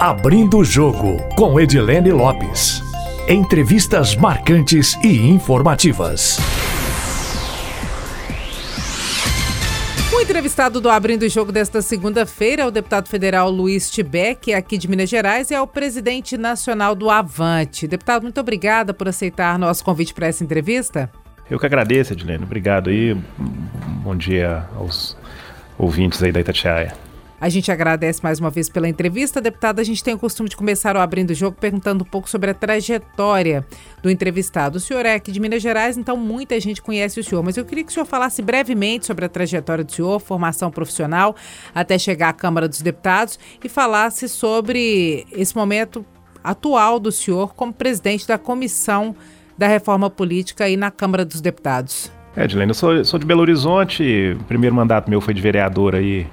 Abrindo o Jogo, com Edilene Lopes. Entrevistas marcantes e informativas. O entrevistado do Abrindo o Jogo desta segunda-feira é o deputado federal Luiz Tibek, aqui de Minas Gerais, e é o presidente nacional do Avante. Deputado, muito obrigada por aceitar nosso convite para essa entrevista. Eu que agradeço, Edilene. Obrigado aí. Bom dia aos ouvintes aí da Itatiaia. A gente agradece mais uma vez pela entrevista. Deputada, a gente tem o costume de começar o Abrindo o Jogo perguntando um pouco sobre a trajetória do entrevistado. O senhor é aqui de Minas Gerais, então muita gente conhece o senhor, mas eu queria que o senhor falasse brevemente sobre a trajetória do senhor, formação profissional, até chegar à Câmara dos Deputados e falasse sobre esse momento atual do senhor como presidente da Comissão da Reforma Política aí na Câmara dos Deputados. Edilene, eu sou, sou de Belo Horizonte, o primeiro mandato meu foi de vereador aí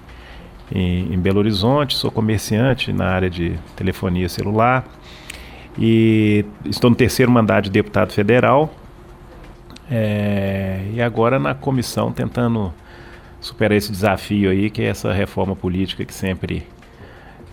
em, em Belo Horizonte, sou comerciante na área de telefonia celular e estou no terceiro mandato de deputado federal é, e agora na comissão tentando superar esse desafio aí que é essa reforma política que sempre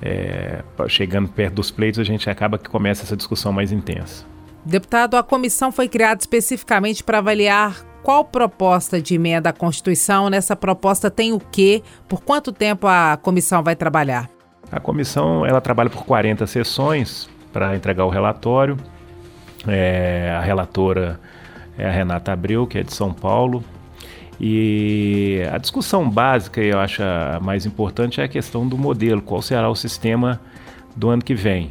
é, chegando perto dos pleitos a gente acaba que começa essa discussão mais intensa. Deputado, a comissão foi criada especificamente para avaliar qual proposta de emenda à Constituição? Nessa proposta tem o quê? Por quanto tempo a comissão vai trabalhar? A comissão ela trabalha por 40 sessões para entregar o relatório. É, a relatora é a Renata Abreu, que é de São Paulo. E a discussão básica, eu acho a mais importante, é a questão do modelo, qual será o sistema do ano que vem.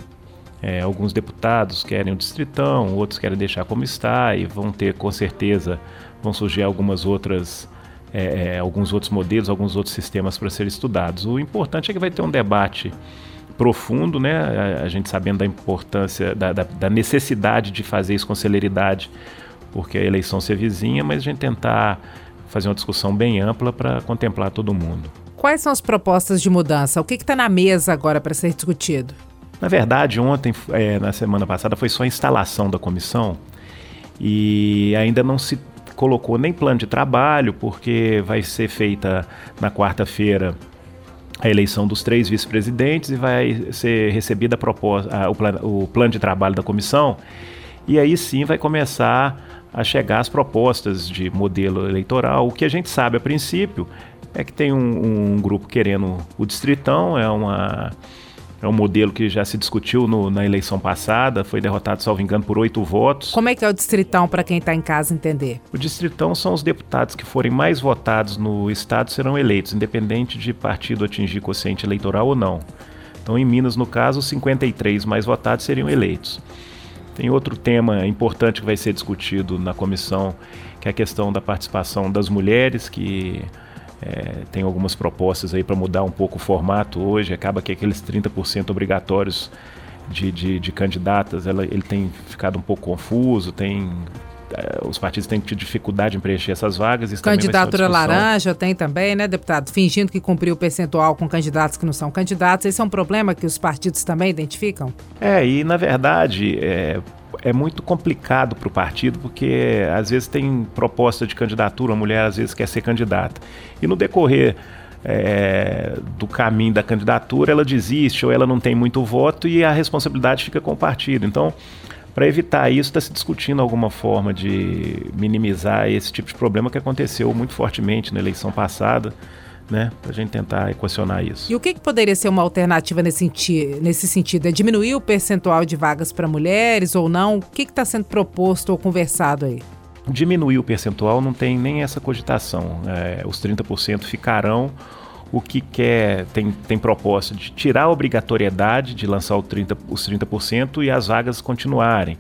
É, alguns deputados querem o distritão, outros querem deixar como está e vão ter com certeza vão surgir algumas outras é, é, alguns outros modelos, alguns outros sistemas para serem estudados. O importante é que vai ter um debate profundo, né? A, a gente sabendo da importância, da, da, da, necessidade de fazer isso com celeridade, porque a eleição se vizinha, mas a gente tentar fazer uma discussão bem ampla para contemplar todo mundo. Quais são as propostas de mudança? O que está na mesa agora para ser discutido? Na verdade, ontem, é, na semana passada, foi só a instalação da comissão e ainda não se colocou nem plano de trabalho, porque vai ser feita na quarta-feira a eleição dos três vice-presidentes e vai ser recebida a proposta, a, o, plan, o plano de trabalho da comissão. E aí sim vai começar a chegar as propostas de modelo eleitoral. O que a gente sabe a princípio é que tem um, um grupo querendo o distritão, é uma é um modelo que já se discutiu no, na eleição passada, foi derrotado, salvo engano, por oito votos. Como é que é o distritão para quem está em casa entender? O distritão são os deputados que forem mais votados no estado serão eleitos, independente de partido atingir quociente eleitoral ou não. Então, em Minas, no caso, 53 mais votados seriam eleitos. Tem outro tema importante que vai ser discutido na comissão, que é a questão da participação das mulheres, que é, tem algumas propostas aí para mudar um pouco o formato hoje. Acaba que aqueles 30% obrigatórios de, de, de candidatas, ela, ele tem ficado um pouco confuso, tem é, os partidos têm tido dificuldade em preencher essas vagas. Isso Candidatura laranja tem também, né, deputado? Fingindo que cumpriu o percentual com candidatos que não são candidatos. Esse é um problema que os partidos também identificam? É, e na verdade, é, é muito complicado para o partido, porque às vezes tem proposta de candidatura, a mulher às vezes quer ser candidata. E no decorrer é, do caminho da candidatura, ela desiste ou ela não tem muito voto e a responsabilidade fica com o partido. Então, para evitar isso, está se discutindo alguma forma de minimizar esse tipo de problema que aconteceu muito fortemente na eleição passada né? Para a gente tentar equacionar isso. E o que, que poderia ser uma alternativa nesse, senti nesse sentido? É diminuir o percentual de vagas para mulheres ou não? O que está sendo proposto ou conversado aí? Diminuir o percentual não tem nem essa cogitação. É, os 30% ficarão. O que quer, tem, tem proposta de tirar a obrigatoriedade de lançar 30, os 30% e as vagas continuarem.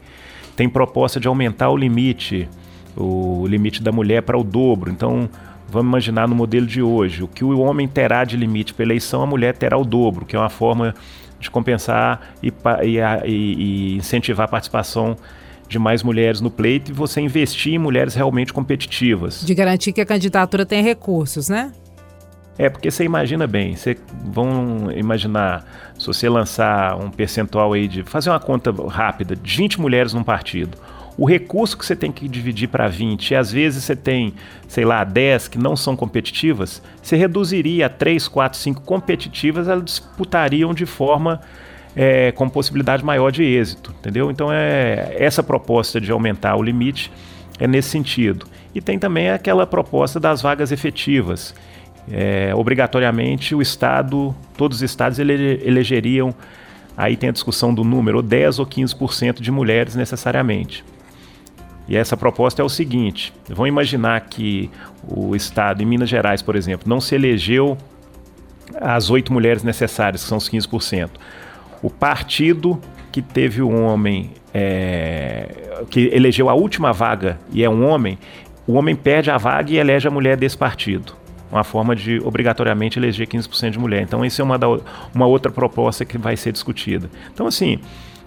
Tem proposta de aumentar o limite, o limite da mulher para o dobro. Então, Vamos imaginar no modelo de hoje, o que o homem terá de limite para eleição, a mulher terá o dobro, que é uma forma de compensar e, e, e incentivar a participação de mais mulheres no pleito e você investir em mulheres realmente competitivas. De garantir que a candidatura tem recursos, né? É, porque você imagina bem, você vão imaginar se você lançar um percentual aí de fazer uma conta rápida de 20 mulheres num partido o recurso que você tem que dividir para 20, e às vezes você tem, sei lá, 10 que não são competitivas, você reduziria a 3, 4, 5 competitivas, elas disputariam de forma é, com possibilidade maior de êxito, entendeu? Então é essa proposta de aumentar o limite é nesse sentido. E tem também aquela proposta das vagas efetivas. É, obrigatoriamente o Estado, todos os estados ele, elegeriam, aí tem a discussão do número, 10 ou 15% de mulheres necessariamente. E essa proposta é o seguinte: vamos imaginar que o Estado, em Minas Gerais, por exemplo, não se elegeu as oito mulheres necessárias, que são os 15%. O partido que teve um homem, é, que elegeu a última vaga e é um homem, o homem perde a vaga e elege a mulher desse partido. Uma forma de obrigatoriamente eleger 15% de mulher. Então, isso é uma, da, uma outra proposta que vai ser discutida. Então, assim,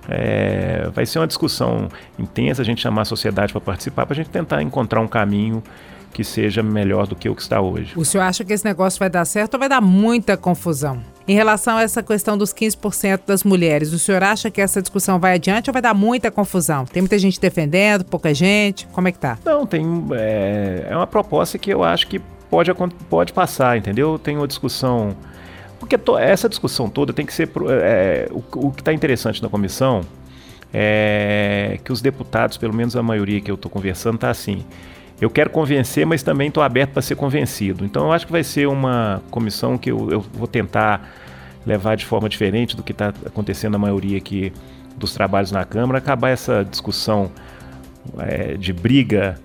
é, vai ser uma discussão intensa, a gente chamar a sociedade para participar, para a gente tentar encontrar um caminho que seja melhor do que o que está hoje. O senhor acha que esse negócio vai dar certo ou vai dar muita confusão? Em relação a essa questão dos 15% das mulheres, o senhor acha que essa discussão vai adiante ou vai dar muita confusão? Tem muita gente defendendo, pouca gente? Como é que tá? Não, tem. É, é uma proposta que eu acho que pode, pode passar, entendeu? Tem uma discussão porque essa discussão toda tem que ser. É, o, o, que está interessante na comissão é que os deputados, pelo menos a maioria que eu estou conversando, está assim. Eu quero convencer, mas também estou aberto para ser convencido. Então eu acho que vai ser uma comissão que eu, eu vou tentar levar de forma diferente do que está acontecendo na maioria aqui dos trabalhos na Câmara, acabar essa discussão é, de briga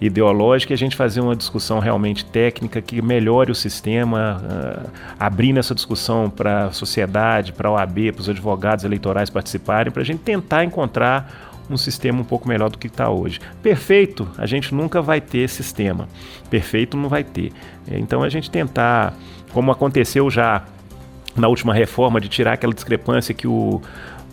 ideológica e a gente fazer uma discussão realmente técnica que melhore o sistema, uh, abrindo essa discussão para a sociedade, para a OAB, para os advogados eleitorais participarem, para a gente tentar encontrar um sistema um pouco melhor do que está hoje. Perfeito, a gente nunca vai ter sistema. Perfeito não vai ter. Então a gente tentar, como aconteceu já na última reforma, de tirar aquela discrepância que o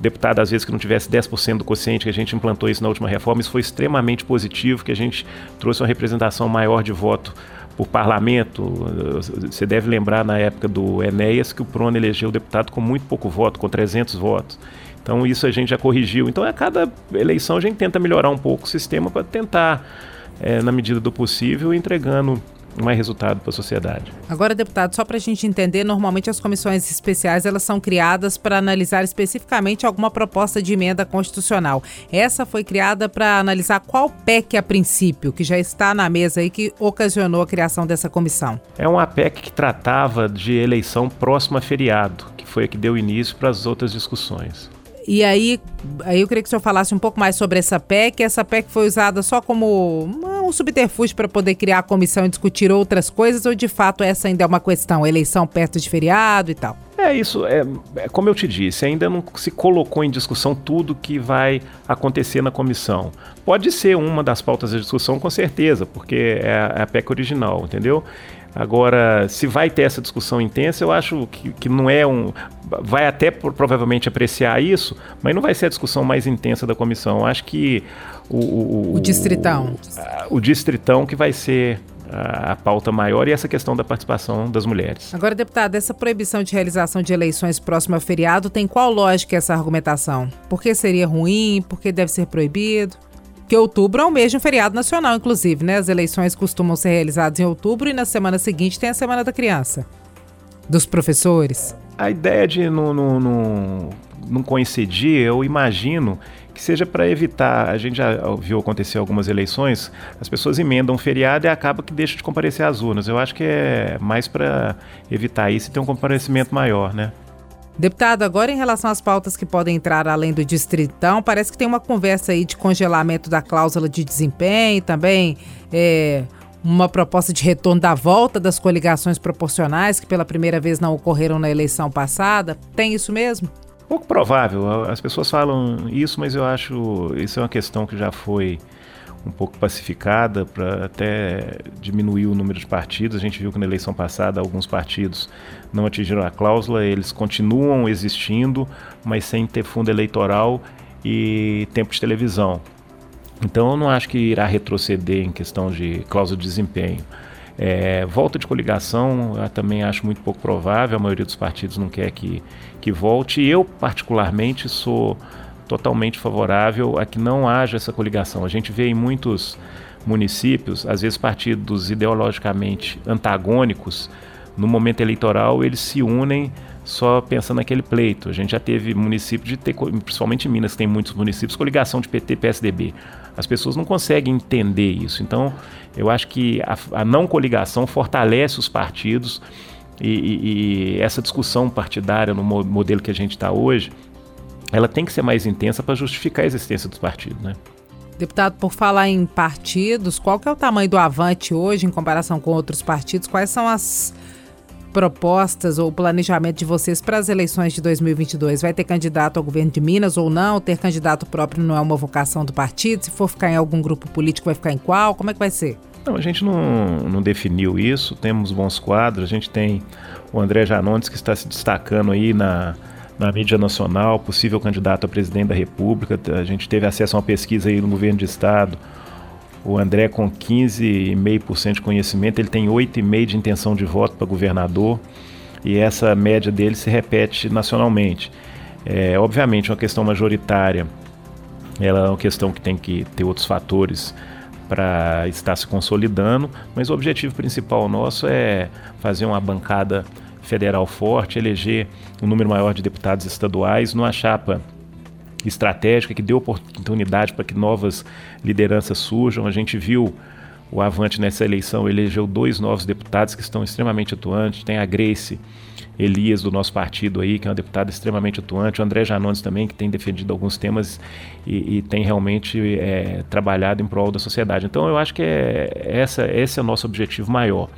deputado, às vezes, que não tivesse 10% do quociente, que a gente implantou isso na última reforma, isso foi extremamente positivo, que a gente trouxe uma representação maior de voto por parlamento. Você deve lembrar na época do Enéas que o Prono elegeu o deputado com muito pouco voto, com 300 votos. Então isso a gente já corrigiu. Então a cada eleição a gente tenta melhorar um pouco o sistema para tentar, é, na medida do possível, entregando mais resultado para a sociedade. Agora, deputado, só para a gente entender, normalmente as comissões especiais elas são criadas para analisar especificamente alguma proposta de emenda constitucional. Essa foi criada para analisar qual PEC a princípio, que já está na mesa e que ocasionou a criação dessa comissão. É uma PEC que tratava de eleição próxima a feriado, que foi a que deu início para as outras discussões. E aí, aí eu queria que o senhor falasse um pouco mais sobre essa PEC. Essa PEC foi usada só como um subterfúgio para poder criar a comissão e discutir outras coisas, ou de fato essa ainda é uma questão, eleição perto de feriado e tal? É isso, é, é, como eu te disse, ainda não se colocou em discussão tudo que vai acontecer na comissão. Pode ser uma das pautas da discussão, com certeza, porque é, é a PEC original, entendeu? Agora, se vai ter essa discussão intensa, eu acho que, que não é um. Vai até provavelmente apreciar isso, mas não vai ser a discussão mais intensa da comissão. Eu acho que o. O, o distritão. O, o distritão que vai ser a, pauta maior e essa questão da participação das mulheres. Agora, deputado, essa proibição de realização de eleições próximo ao feriado tem qual lógica essa argumentação? Por que seria ruim? Por que deve ser proibido? Que outubro é o mês de um feriado nacional, inclusive, né? As eleições costumam ser realizadas em outubro e na semana seguinte tem a Semana da Criança. Dos professores. A ideia de não, não, não, não coincidir, eu imagino que seja para evitar. A gente já viu acontecer algumas eleições, as pessoas emendam um feriado e acaba que deixa de comparecer às urnas. Eu acho que é mais para evitar isso e ter um comparecimento maior, né? Deputado, agora em relação às pautas que podem entrar além do distritão, parece que tem uma conversa aí de congelamento da cláusula de desempenho, também é, uma proposta de retorno da volta das coligações proporcionais, que pela primeira vez não ocorreram na eleição passada. Tem isso mesmo? Pouco provável. As pessoas falam isso, mas eu acho isso é uma questão que já foi um pouco pacificada para até diminuir o número de partidos. A gente viu que na eleição passada alguns partidos não atingiram a cláusula, eles continuam existindo, mas sem ter fundo eleitoral e tempo de televisão. Então eu não acho que irá retroceder em questão de cláusula de desempenho. É, volta de coligação eu também acho muito pouco provável, a maioria dos partidos não quer que, que volte. Eu, particularmente, sou totalmente favorável a que não haja essa coligação. A gente vê em muitos municípios, às vezes partidos ideologicamente antagônicos, no momento eleitoral eles se unem só pensando naquele pleito. A gente já teve município de ter, principalmente em Minas, tem muitos municípios, coligação de PT e PSDB. As pessoas não conseguem entender isso. Então, eu acho que a, a não coligação fortalece os partidos e, e, e essa discussão partidária no modelo que a gente está hoje, ela tem que ser mais intensa para justificar a existência dos partidos, né? Deputado, por falar em partidos, qual que é o tamanho do Avante hoje em comparação com outros partidos? Quais são as propostas ou planejamento de vocês para as eleições de 2022? Vai ter candidato ao governo de Minas ou não? Ter candidato próprio não é uma vocação do partido? Se for ficar em algum grupo político, vai ficar em qual? Como é que vai ser? Não, a gente não, não definiu isso, temos bons quadros, a gente tem o André Janones que está se destacando aí na, na mídia nacional, possível candidato a presidente da República, a gente teve acesso a uma pesquisa aí no governo de estado, o André, com 15,5% de conhecimento, ele tem 8,5% de intenção de voto para governador. E essa média dele se repete nacionalmente. É, obviamente, uma questão majoritária, ela é uma questão que tem que ter outros fatores para estar se consolidando, mas o objetivo principal nosso é fazer uma bancada federal forte, eleger um número maior de deputados estaduais numa chapa estratégica que deu oportunidade para que novas lideranças surjam. A gente viu o Avante nessa eleição elegeu dois novos deputados que estão extremamente atuantes. Tem a Grace Elias do nosso partido aí, que é uma deputada extremamente atuante. O André Janones também, que tem defendido alguns temas e, e tem realmente é, trabalhado em prol da sociedade. Então eu acho que é, essa, esse é o nosso objetivo maior.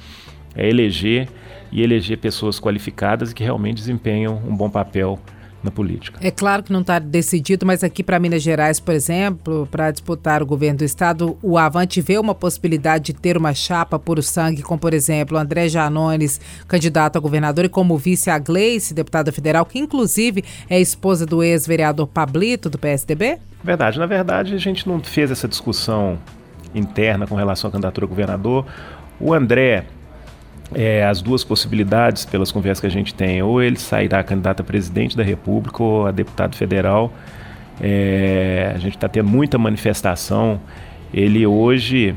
É eleger e eleger pessoas qualificadas que realmente desempenham um bom papel na política. É claro que não está decidido, mas aqui para Minas Gerais, por exemplo, para disputar o governo do estado, o Avante vê uma possibilidade de ter uma chapa por sangue, com, por exemplo, André Janones, candidato a governador, e como vice a Gleice, deputada federal, que inclusive é esposa do ex-vereador Pablito, do PSDB? Verdade. Na verdade, a gente não fez essa discussão interna com relação à candidatura a governador. O André é, as duas possibilidades, pelas conversas que a gente tem, ou ele sairá candidato a presidente da República ou a deputado federal. É, a gente está tendo muita manifestação. Ele hoje,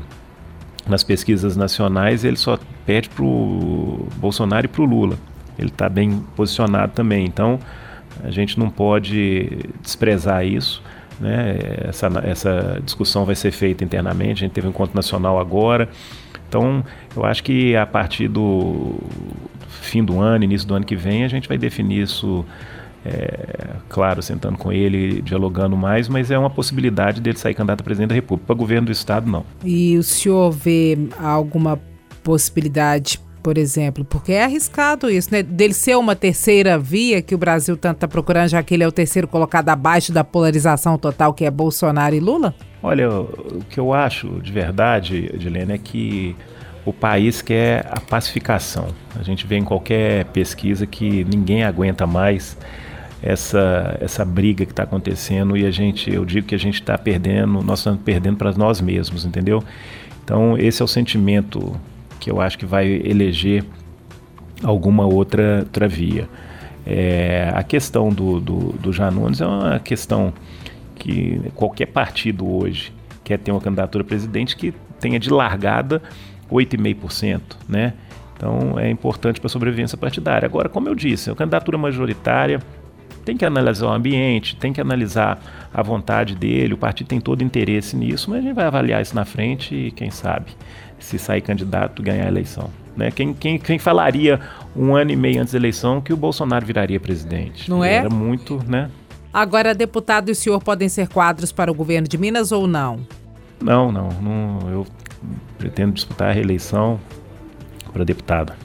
nas pesquisas nacionais, ele só pede para o Bolsonaro e para o Lula. Ele está bem posicionado também. Então, a gente não pode desprezar isso. Né? Essa, essa discussão vai ser feita internamente. A gente teve um encontro nacional agora. Então, eu acho que a partir do fim do ano, início do ano que vem, a gente vai definir isso, é, claro, sentando com ele, dialogando mais, mas é uma possibilidade dele sair candidato a presidente da República. Para governo do Estado, não. E o senhor vê alguma possibilidade por exemplo, porque é arriscado isso, né? Dele ser uma terceira via que o Brasil tanto está procurando, já que ele é o terceiro colocado abaixo da polarização total que é Bolsonaro e Lula? Olha, o que eu acho de verdade, Edilene, é que o país quer a pacificação. A gente vê em qualquer pesquisa que ninguém aguenta mais essa, essa briga que está acontecendo e a gente, eu digo que a gente está perdendo, nós estamos perdendo para nós mesmos, entendeu? Então esse é o sentimento que eu acho que vai eleger alguma outra, outra via. É, a questão do, do, do Janones é uma questão que qualquer partido hoje quer ter uma candidatura a presidente que tenha de largada 8,5%, né? Então é importante para a sobrevivência partidária. Agora, como eu disse, a candidatura majoritária tem que analisar o ambiente, tem que analisar a vontade dele, o partido tem todo interesse nisso, mas a gente vai avaliar isso na frente e quem sabe se sair candidato ganhar a eleição. Né? Quem, quem, quem falaria um ano e meio antes da eleição que o Bolsonaro viraria presidente? Não é? Era muito, né? Agora, deputado e o senhor podem ser quadros para o governo de Minas ou não? Não, não. não eu pretendo disputar a reeleição para deputada.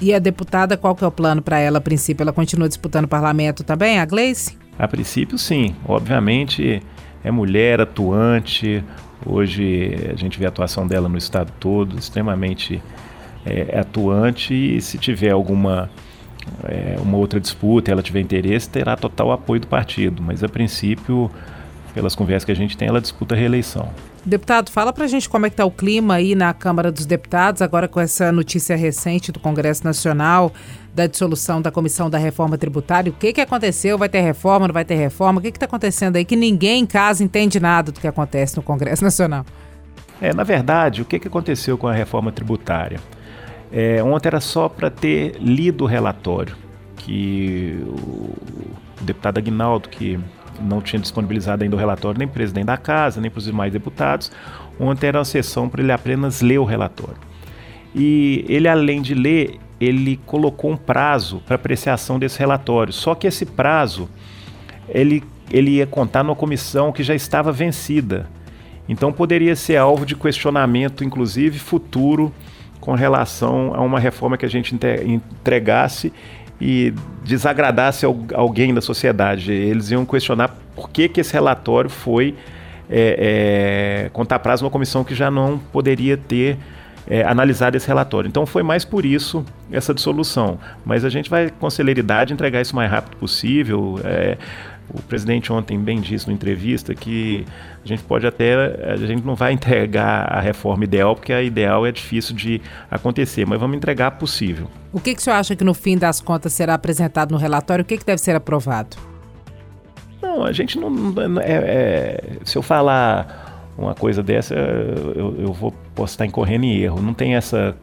E a deputada, qual que é o plano para ela a princípio? Ela continua disputando o parlamento também, a Gleice? A princípio, sim. Obviamente, é mulher, atuante. Hoje a gente vê a atuação dela no estado todo, extremamente é, atuante. E se tiver alguma é, uma outra disputa, ela tiver interesse, terá total apoio do partido. Mas a princípio, pelas conversas que a gente tem, ela disputa a reeleição. Deputado, fala pra gente como é que tá o clima aí na Câmara dos Deputados, agora com essa notícia recente do Congresso Nacional da dissolução da Comissão da Reforma Tributária. O que que aconteceu? Vai ter reforma, não vai ter reforma? O que que tá acontecendo aí que ninguém em casa entende nada do que acontece no Congresso Nacional? É, na verdade, o que que aconteceu com a reforma tributária? É, ontem era só para ter lido o relatório, que o deputado Aguinaldo, que não tinha disponibilizado ainda o relatório nem para o presidente da casa, nem para os demais deputados, ontem era uma sessão para ele apenas ler o relatório. E ele, além de ler, ele colocou um prazo para apreciação desse relatório. Só que esse prazo ele, ele ia contar numa comissão que já estava vencida. Então poderia ser alvo de questionamento, inclusive futuro, com relação a uma reforma que a gente entregasse e desagradasse alguém da sociedade. Eles iam questionar por que, que esse relatório foi é, é, contar prazo numa comissão que já não poderia ter é, analisado esse relatório. Então foi mais por isso essa dissolução. Mas a gente vai com celeridade entregar isso o mais rápido possível. É, o presidente ontem bem disse na entrevista que a gente pode até, a gente não vai entregar a reforma ideal, porque a ideal é difícil de acontecer, mas vamos entregar possível. O que, que o senhor acha que no fim das contas será apresentado no relatório? O que, que deve ser aprovado? Não, a gente não. É, é, se eu falar uma coisa dessa, eu, eu vou, posso estar incorrendo em erro. Não tem essa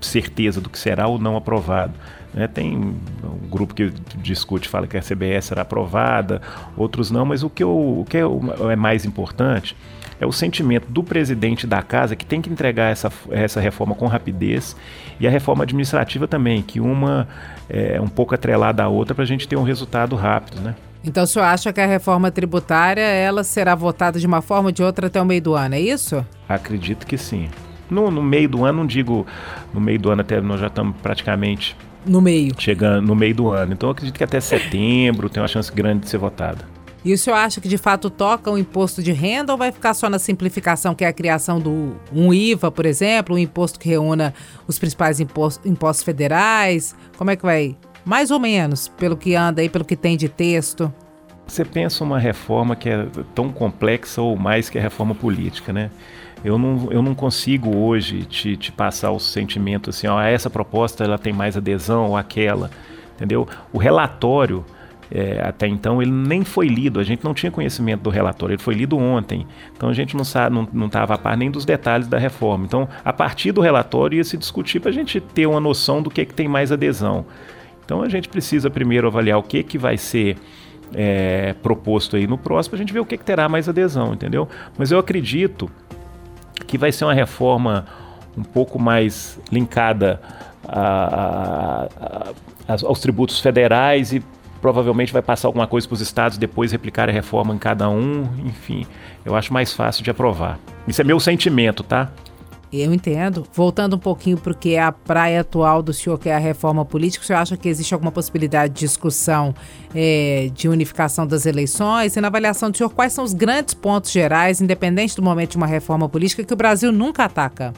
certeza do que será ou não aprovado. Né? Tem um grupo que discute, fala que a CBS será aprovada, outros não, mas o que, eu, o que é, mais importante é o sentimento do presidente da casa que tem que entregar essa, essa reforma com rapidez e a reforma administrativa também, que uma é um pouco atrelada à outra para a gente ter um resultado rápido, né? Então o senhor acha que a reforma tributária ela será votada de uma forma ou de outra até o meio do ano, é isso? Acredito que sim. No, no meio do ano, não digo no meio do ano, até nós já estamos praticamente no meio. Chegando no meio do ano. Então eu acredito que até setembro tem uma chance grande de ser votada. E o senhor acha que de fato toca o imposto de renda ou vai ficar só na simplificação, que é a criação do um IVA, por exemplo, um imposto que reúna os principais impostos, impostos federais? Como é que vai? Mais ou menos, pelo que anda aí, pelo que tem de texto. Você pensa uma reforma que é tão complexa ou mais que a reforma política, né? Eu não, eu não consigo hoje te, te passar o sentimento assim, ó, essa proposta ela tem mais adesão ou aquela, entendeu? O relatório, é, até então, ele nem foi lido, a gente não tinha conhecimento do relatório, ele foi lido ontem, então a gente não estava não, não a par nem dos detalhes da reforma. Então, a partir do relatório ia se discutir para a gente ter uma noção do que, que tem mais adesão. Então, a gente precisa primeiro avaliar o que, que vai ser é, proposto aí no próximo, a gente ver o que, que terá mais adesão, entendeu? Mas eu acredito que vai ser uma reforma um pouco mais linkada a, a, a, aos tributos federais e provavelmente vai passar alguma coisa para os estados depois replicar a reforma em cada um. Enfim, eu acho mais fácil de aprovar. Isso é meu sentimento, tá? Eu entendo. Voltando um pouquinho para o que é a praia atual do senhor, que é a reforma política, o senhor acha que existe alguma possibilidade de discussão é, de unificação das eleições? E na avaliação do senhor, quais são os grandes pontos gerais, independente do momento de uma reforma política, que o Brasil nunca ataca?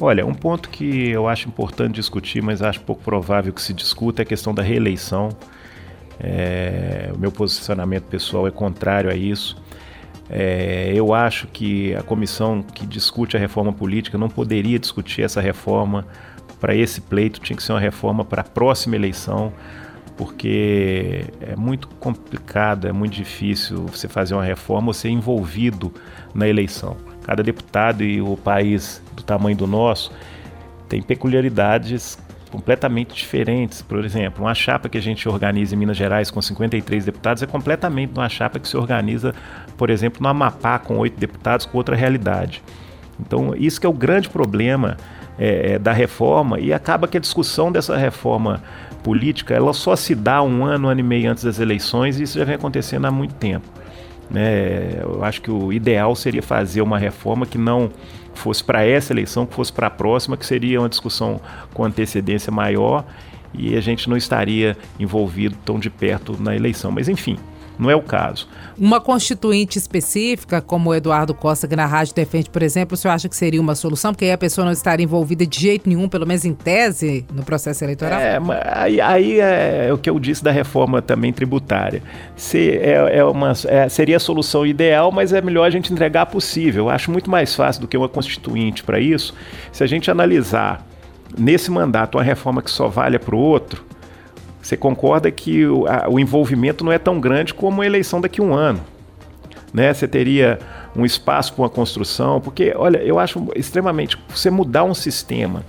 Olha, um ponto que eu acho importante discutir, mas acho pouco provável que se discuta, é a questão da reeleição. É, o meu posicionamento pessoal é contrário a isso. É, eu acho que a comissão que discute a reforma política não poderia discutir essa reforma para esse pleito, tinha que ser uma reforma para a próxima eleição, porque é muito complicado, é muito difícil você fazer uma reforma ou ser envolvido na eleição. Cada deputado e o país do tamanho do nosso tem peculiaridades completamente diferentes. Por exemplo, uma chapa que a gente organiza em Minas Gerais com 53 deputados é completamente uma chapa que se organiza, por exemplo, no Amapá com oito deputados com outra realidade. Então, isso que é o grande problema é, é, da reforma e acaba que a discussão dessa reforma política ela só se dá um ano, um ano e meio antes das eleições e isso já vem acontecendo há muito tempo. Né? Eu acho que o ideal seria fazer uma reforma que não fosse para essa eleição, que fosse para a próxima, que seria uma discussão com antecedência maior e a gente não estaria envolvido tão de perto na eleição. Mas enfim, não é o caso. Uma constituinte específica, como o Eduardo Costa, que na rádio defende, por exemplo, o senhor acha que seria uma solução? Porque aí a pessoa não estaria envolvida de jeito nenhum, pelo menos em tese, no processo eleitoral? É, aí, aí é o que eu disse da reforma também tributária. Se, é, é uma, é, seria a solução ideal, mas é melhor a gente entregar possível. Eu acho muito mais fácil do que uma constituinte para isso. Se a gente analisar nesse mandato uma reforma que só valha para o outro, você concorda que o, a, o envolvimento não é tão grande como a eleição daqui a um ano. Né? Você teria um espaço para uma construção, porque, olha, eu acho extremamente. Você mudar um sistema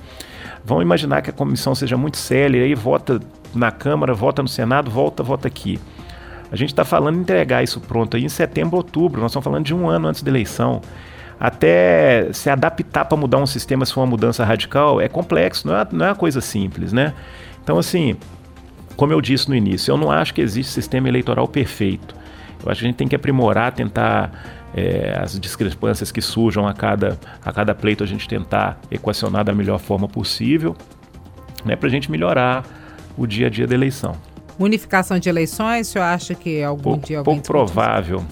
Vamos imaginar que a comissão seja muito séria, aí vota na Câmara, vota no Senado, volta, vota aqui. A gente está falando em entregar isso pronto aí em setembro, outubro. Nós estamos falando de um ano antes da eleição. Até se adaptar para mudar um sistema se for uma mudança radical é complexo, não é, não é uma coisa simples, né? Então, assim, como eu disse no início, eu não acho que existe sistema eleitoral perfeito. Eu acho que a gente tem que aprimorar, tentar é, as discrepâncias que surjam a cada, a cada pleito, a gente tentar equacionar da melhor forma possível, né, para a gente melhorar o dia a dia da eleição. Unificação de eleições, o senhor acha que algum pouco, dia alguém... Pouco provável.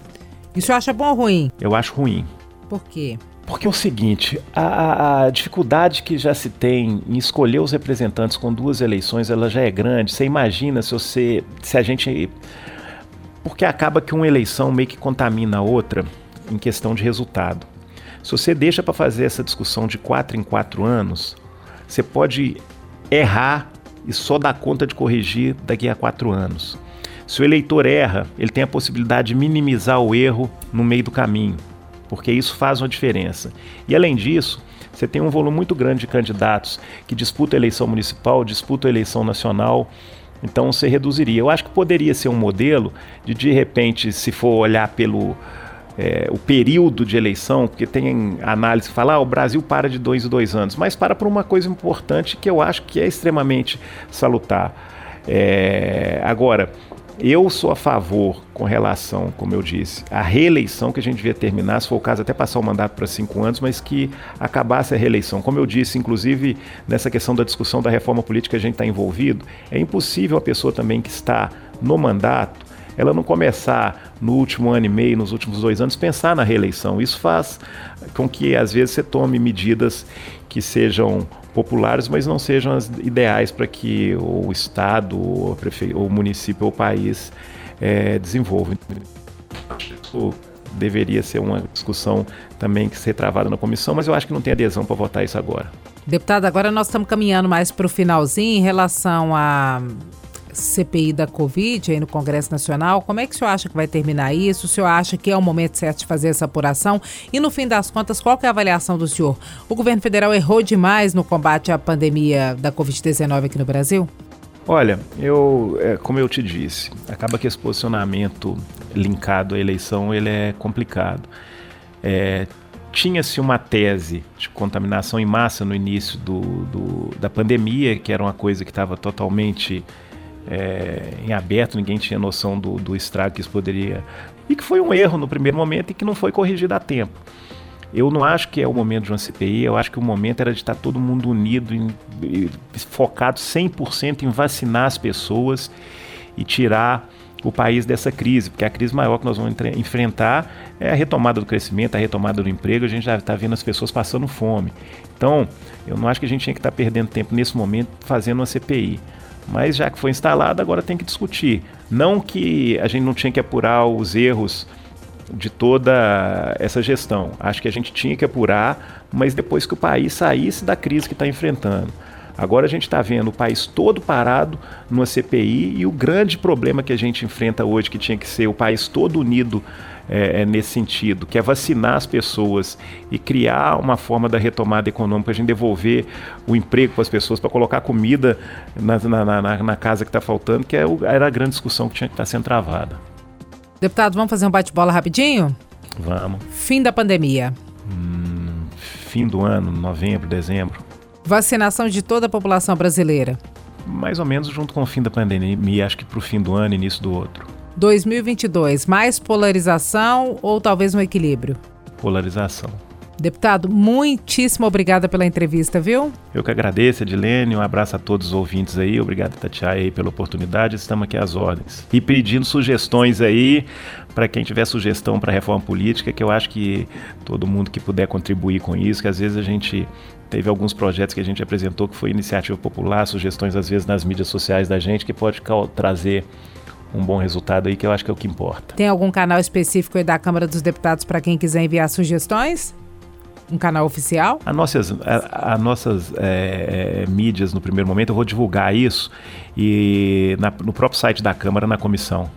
E o senhor acha bom ou ruim? Eu acho ruim. Por quê? Porque é o seguinte, a, a, dificuldade que já se tem em escolher os representantes com duas eleições, ela já é grande. Você imagina se você, se a gente, porque acaba que uma eleição meio que contamina a outra em questão de resultado. Se você deixa para fazer essa discussão de quatro em quatro anos, você pode errar e só dar conta de corrigir daqui a quatro anos. Se o eleitor erra, ele tem a possibilidade de minimizar o erro no meio do caminho porque isso faz uma diferença. E além disso, você tem um volume muito grande de candidatos que disputam a eleição municipal, disputam a eleição nacional. Então você reduziria. Eu acho que poderia ser um modelo de de repente, se for olhar pelo é, o período de eleição, porque tem análise que fala, ah, o Brasil para de dois em dois anos, mas para por uma coisa importante que eu acho que é extremamente salutar. É, agora, eu sou a favor, com relação, como eu disse, à reeleição que a gente devia terminar, se for o caso, até passar o mandato para cinco anos, mas que acabasse a reeleição. Como eu disse, inclusive nessa questão da discussão da reforma política a gente está envolvido, é impossível a pessoa também que está no mandato ela não começar no último ano e meio, nos últimos dois anos, pensar na reeleição. Isso faz com que, às vezes, você tome medidas que sejam populares, mas não sejam as ideais para que o Estado, o, prefe... o município ou o país é, desenvolva. Isso deveria ser uma discussão também que ser travada na comissão, mas eu acho que não tem adesão para votar isso agora. Deputado, agora nós estamos caminhando mais para o finalzinho em relação a CPI da Covid aí no Congresso Nacional. Como é que o senhor acha que vai terminar isso? O senhor acha que é o momento certo de fazer essa apuração? E no fim das contas, qual é a avaliação do senhor? O governo federal errou demais no combate à pandemia da Covid-19 aqui no Brasil? Olha, eu, é, como eu te disse, acaba que esse posicionamento linkado à eleição ele é complicado. É, Tinha-se uma tese de contaminação em massa no início do, do, da pandemia, que era uma coisa que estava totalmente é, em aberto, ninguém tinha noção do, do estrago que isso poderia. E que foi um erro no primeiro momento e que não foi corrigido a tempo. Eu não acho que é o momento de uma CPI, eu acho que o momento era de estar todo mundo unido, em, focado 100% em vacinar as pessoas e tirar o país dessa crise, porque a crise maior que nós vamos enfrentar é a retomada do crescimento, a retomada do emprego, a gente já está vendo as pessoas passando fome. Então, eu não acho que a gente tinha que estar perdendo tempo nesse momento fazendo uma CPI. Mas já que foi instalado, agora tem que discutir. Não que a gente não tinha que apurar os erros de toda essa gestão. Acho que a gente tinha que apurar, mas depois que o país saísse da crise que está enfrentando. Agora a gente está vendo o país todo parado numa CPI e o grande problema que a gente enfrenta hoje, que tinha que ser o país todo unido é, é, nesse sentido, que é vacinar as pessoas e criar uma forma da retomada econômica, a gente devolver o emprego para as pessoas, para colocar comida na, na, na, na casa que está faltando, que é o, era a grande discussão que tinha que estar tá sendo travada. Deputado, vamos fazer um bate-bola rapidinho? Vamos. Fim da pandemia. Hum, fim do ano, novembro, dezembro. Vacinação de toda a população brasileira. Mais ou menos junto com o fim da pandemia, acho que para o fim do ano, início do outro. 2022, mais polarização ou talvez um equilíbrio? Polarização. Deputado, muitíssimo obrigada pela entrevista, viu? Eu que agradeço, Edilene. Um abraço a todos os ouvintes aí. Obrigado, aí pela oportunidade. Estamos aqui às ordens. E pedindo sugestões aí para quem tiver sugestão para reforma política, que eu acho que todo mundo que puder contribuir com isso, que às vezes a gente teve alguns projetos que a gente apresentou que foi iniciativa popular, sugestões às vezes nas mídias sociais da gente que pode trazer um bom resultado aí, que eu acho que é o que importa. Tem algum canal específico aí da Câmara dos Deputados para quem quiser enviar sugestões? Um canal oficial? As nossas, a, a nossas é, é, mídias, no primeiro momento, eu vou divulgar isso e na, no próprio site da Câmara, na comissão.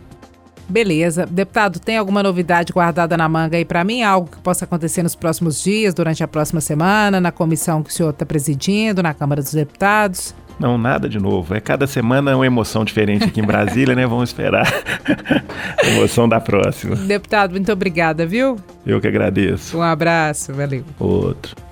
Beleza. Deputado, tem alguma novidade guardada na manga aí para mim? Algo que possa acontecer nos próximos dias, durante a próxima semana, na comissão que o senhor está presidindo, na Câmara dos Deputados? Não, nada de novo. É cada semana uma emoção diferente aqui em Brasília, né? Vamos esperar a emoção da próxima. Deputado, muito obrigada, viu? Eu que agradeço. Um abraço, valeu. Outro.